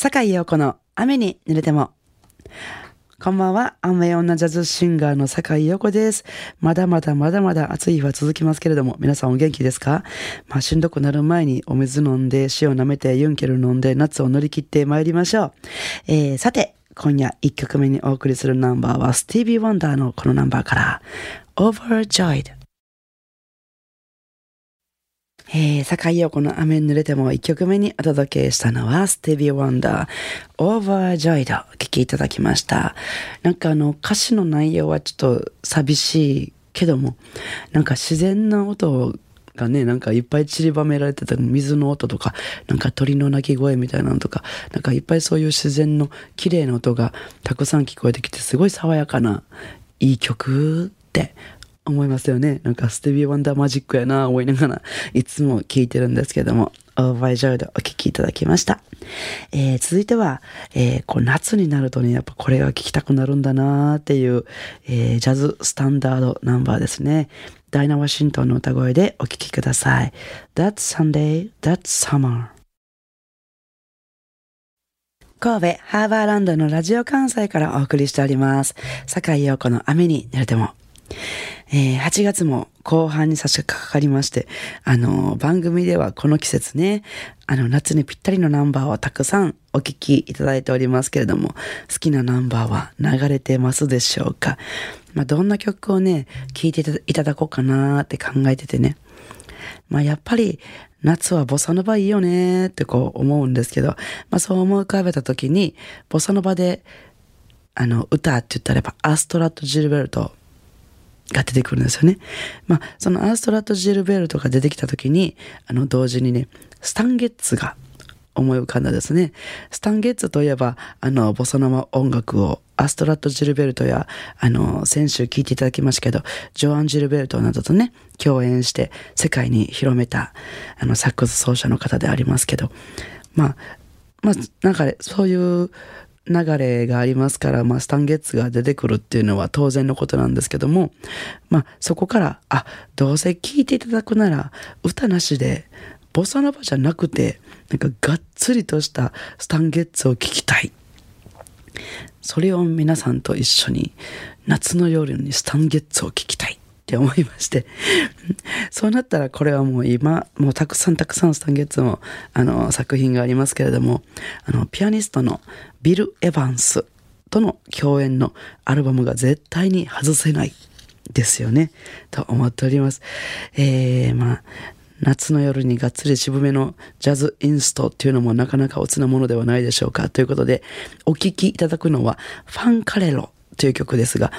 坂井陽子の雨に濡れても。こんばんは。雨女ジャズシンガーの坂井陽子です。まだまだまだまだ暑い日は続きますけれども、皆さんお元気ですか？まあ、しんどくなる前にお水飲んで、塩舐めて、ユンケル飲んで、夏を乗り切って参りましょう。えー、さて、今夜1曲目にお送りするナンバーは、スティービー・ワンダーのこのナンバーから、Overjoyed。えー、坂井陽子の雨に濡れても1曲目にお届けしたのは、ステビー・ワンダー、Overjoyed お聴きいただきました。なんかあの歌詞の内容はちょっと寂しいけども、なんか自然な音がね、なんかいっぱい散りばめられてた水の音とか、なんか鳥の鳴き声みたいなのとか、なんかいっぱいそういう自然の綺麗な音がたくさん聞こえてきて、すごい爽やかないい曲って思いますよね。なんかステビー・ワンダーマジックやな思いながらいつも聞いてるんですけども、オーバージョイドお聴きいただきました。えー、続いては、えー、こう夏になるとね、やっぱこれが聴きたくなるんだなーっていう、えー、ジャズスタンダードナンバーですね。ダイナ・ワシントンの歌声でお聴きください。That's Sunday, That's Summer. 神戸ハーバーランドのラジオ関西からお送りしております。坂井陽子の雨に濡れても。えー、8月も後半に差し掛かりまして、あの、番組ではこの季節ね、あの、夏にぴったりのナンバーをたくさんお聴きいただいておりますけれども、好きなナンバーは流れてますでしょうか？まあ、どんな曲をね、聴いていただこうかなって考えててね。まあ、やっぱり、夏はボサノバいいよねってこう思うんですけど、まあ、そう思い浮かべた時に、ボサノバで、あの、歌って言ったらやっぱアストラット・ジルベルトが出てくるんですよね。まあ、そのアーストラット・ジルベルトが出てきた時に、あの、同時にね、スタンゲッツが思い浮かんだですね。スタンゲッツといえば、あの、ボサノマ音楽をアストラット・ジルベルトや、あの、先週聞いていただきましたけど、ジョアン・ジルベルトなどとね、共演して世界に広めた、あの、サックス奏者の方でありますけど、まあ、まあ、なんかね、そういう流れがありますから、まあ、スタンゲッツが出てくるっていうのは当然のことなんですけども、まあ、そこから、あ、どうせ聴いていただくなら、歌なしで、ボサノバじゃなくて、なんかがっつりとしたスタンゲッツを聴きたい。それを皆さんと一緒に、夏の夜にスタンゲッツを聴きたい。って思いまして。そうなったらこれはもう今、もうたくさんたくさんスタンゲッツのあの作品がありますけれども、あの、ピアニストのビル・エヴァンスとの共演のアルバムが絶対に外せないですよね。と思っております。えー、まあ、夏の夜にがっつり渋めのジャズインストっていうのもなかなかおつなものではないでしょうか。ということで、お聴きいただくのは、ファンカレロという曲ですが、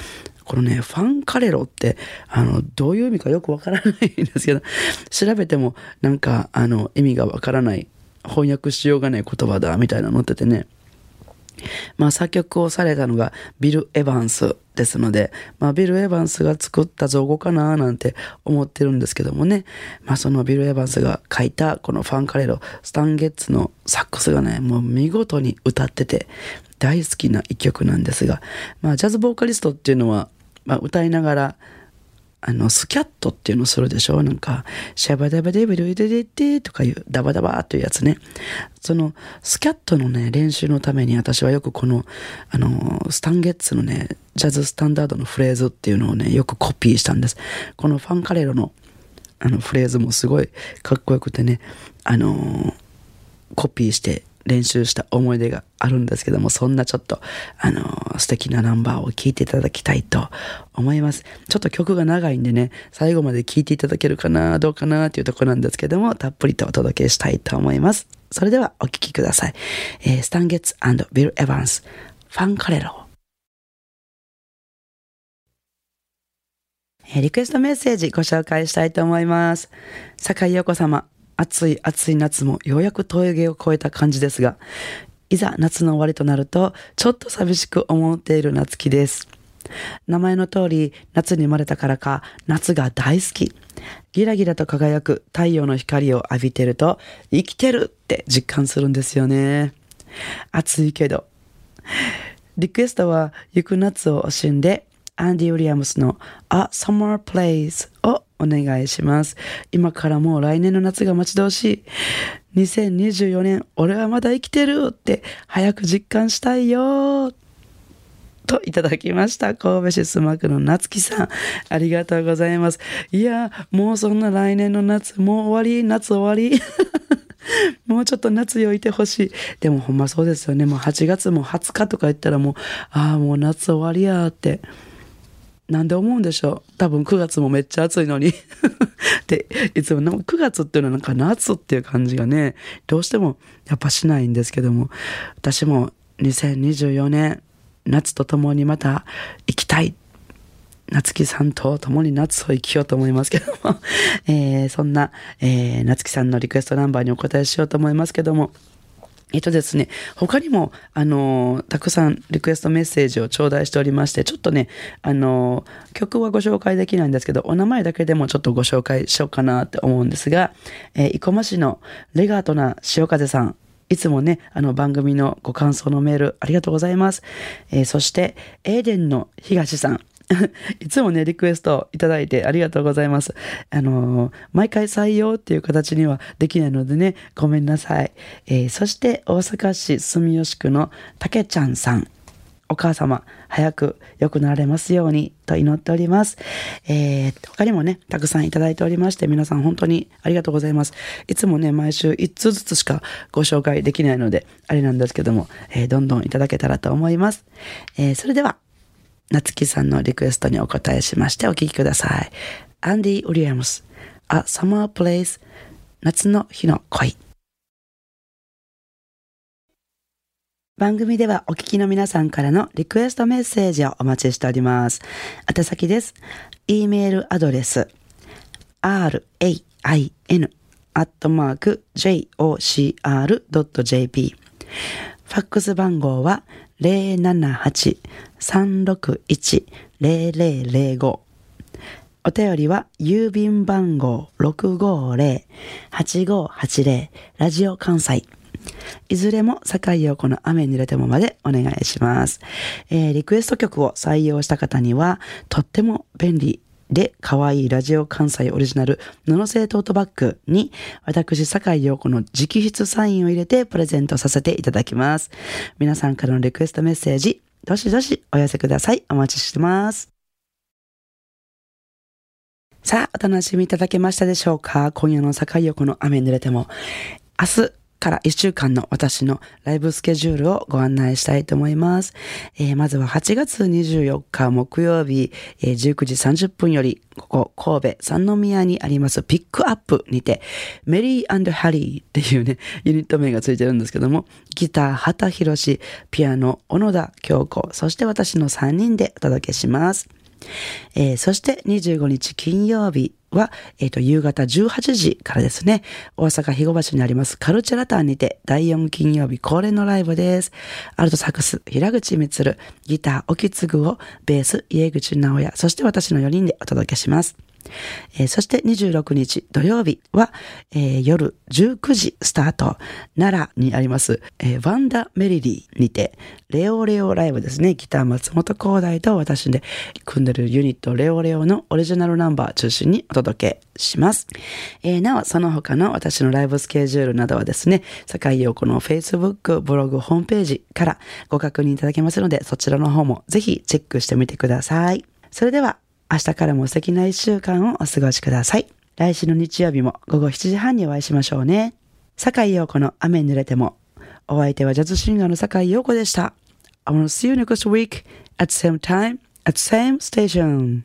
このね、ファンカレロって、あの、どういう意味かよくわからないんですけど、調べてもなんか、あの、意味がわからない、翻訳しようがない言葉だ、みたいなのっててね。まあ、作曲をされたのがビル・エヴァンスですので、まあ、ビル・エヴァンスが作った造語かななんて思ってるんですけどもね、まあ、そのビル・エヴァンスが書いたこのファンカレロ、スタンゲッツのサックスがね、もう見事に歌ってて大好きな一曲なんですが、まあ、ジャズボーカリストっていうのはまあ、歌いながら、あの、スキャットっていうのするでしょ？なんか、シャバダバデブルデデデとかいう、ダバダバというやつね。その、スキャットのね、練習のために私はよくこの、あの、スタンゲッツのね、ジャズスタンダードのフレーズっていうのをね、よくコピーしたんです。このファンカレロの、あの、フレーズもすごいかっこよくてね、あの、コピーして練習した思い出があるんですけども、そんなちょっと、あのー、素敵なナンバーを聴いていただきたいと思います。ちょっと曲が長いんでね、最後まで聴いていただけるかな、どうかなっていうとこなんですけども、たっぷりとお届けしたいと思います。それではお聴きください。えー、スタンゲッツビル・エヴァンス、ファン・カレロ。リクエストメッセージご紹介したいと思います。坂井陽子様、暑い暑い夏もようやく峠を越えた感じですが、いざ夏の終わりとなると、ちょっと寂しく思っている夏希です。名前の通り、夏に生まれたからか、夏が大好き。ギラギラと輝く太陽の光を浴びてると、生きてるって実感するんですよね。暑いけど。リクエストは、行く夏を惜しんで、アンディ・ウィリアムスの A Summer Place をお願いします。今からもう来年の夏が待ち遠しい。2024年、俺はまだ生きてるって早く実感したいよ。といただきました。神戸市須磨区の夏木さん。ありがとうございます。いや、もうそんな来年の夏、もう終わり夏終わり もうちょっと夏よいてほしい。でもほんまそうですよね。もう8月も20日とか言ったらもう、ああ、もう夏終わりやって。なんで思うんでしょう？多分9月もめっちゃ暑いのに。で、いつも9月っていうのはなんか夏っていう感じがね、どうしてもやっぱしないんですけども、私も2024年、夏と共にまた行きたい。夏木さんと共に夏を生きようと思いますけども、えー、そんな、えー、夏木さんのリクエストナンバーにお答えしようと思いますけども、えっとですね、他にも、あの、たくさんリクエストメッセージを頂戴しておりまして、ちょっとね、あの、曲はご紹介できないんですけど、お名前だけでもちょっとご紹介しようかなって思うんですが、えー、生駒市のレガートな潮風さん、いつもね、あの番組のご感想のメールありがとうございます。えー、そして、エーデンの東さん、いつもね、リクエストいただいてありがとうございます。あのー、毎回採用っていう形にはできないのでね、ごめんなさい。えー、そして大阪市住吉区のたけちゃんさん。お母様、早く良くなられますようにと祈っております。えー、他にもね、たくさんいただいておりまして、皆さん本当にありがとうございます。いつもね、毎週1通ずつしかご紹介できないので、あれなんですけども、えー、どんどんいただけたらと思います。えー、それでは、夏木さんのリクエストにお答えしましてお聴きください。アンディ・ウィリアムス、A Summer Place 夏の日の恋。番組ではお聞きの皆さんからのリクエストメッセージをお待ちしております。宛先です。e メールアドレス rain アットマーク jocr.jp ファックス番号は078-361-0005お便りは郵便番号650-8580ラジオ関西。いずれも坂井陽子の雨に濡れてもまでお願いします、えー、リクエスト曲を採用した方にはとっても便利で、可愛いラジオ関西オリジナル布製トートバッグに、私、坂井陽子の直筆サインを入れてプレゼントさせていただきます。皆さんからのリクエストメッセージ、どしどしお寄せください。お待ちしてます。さあ、お楽しみいただけましたでしょうか？今夜の坂井陽子の雨濡れても。明日、から1週間の私のライブスケジュールをご案内したいと思います。えー、まずは8月24日木曜日、えー、19時30分より、ここ神戸三宮にありますピックアップにて、メリーハリーっていうね、ユニット名がついてるんですけども、ギター畑博ピアノ小野田京子、そして私の3人でお届けします。えー、そして25日金曜日は、えっ、ー、と、夕方18時からですね、大阪肥後橋にありますカルチャラターにて第4金曜日恒例のライブです。アルトサックス、平口光、ギター、沖継をベース、家口直也、そして私の4人でお届けします。えー、そして26日土曜日は、えー、夜19時スタート、奈良にあります、えー、ワンダメリリーにて、レオレオライブですね。ギター松本光大と私で組んでるユニットレオレオのオリジナルナンバー中心にお届けします。えー、なお、その他の私のライブスケジュールなどはですね、坂井陽子の Facebook、ブログ、ホームページからご確認いただけますので、そちらの方もぜひチェックしてみてください。それでは、明日からも素敵な一週間をお過ごしください。来週の日曜日も午後7時半にお会いしましょうね。坂井陽子の雨に濡れても。お相手はジャズシンガーの坂井陽子でした。I wanna see you next week at same time at same station.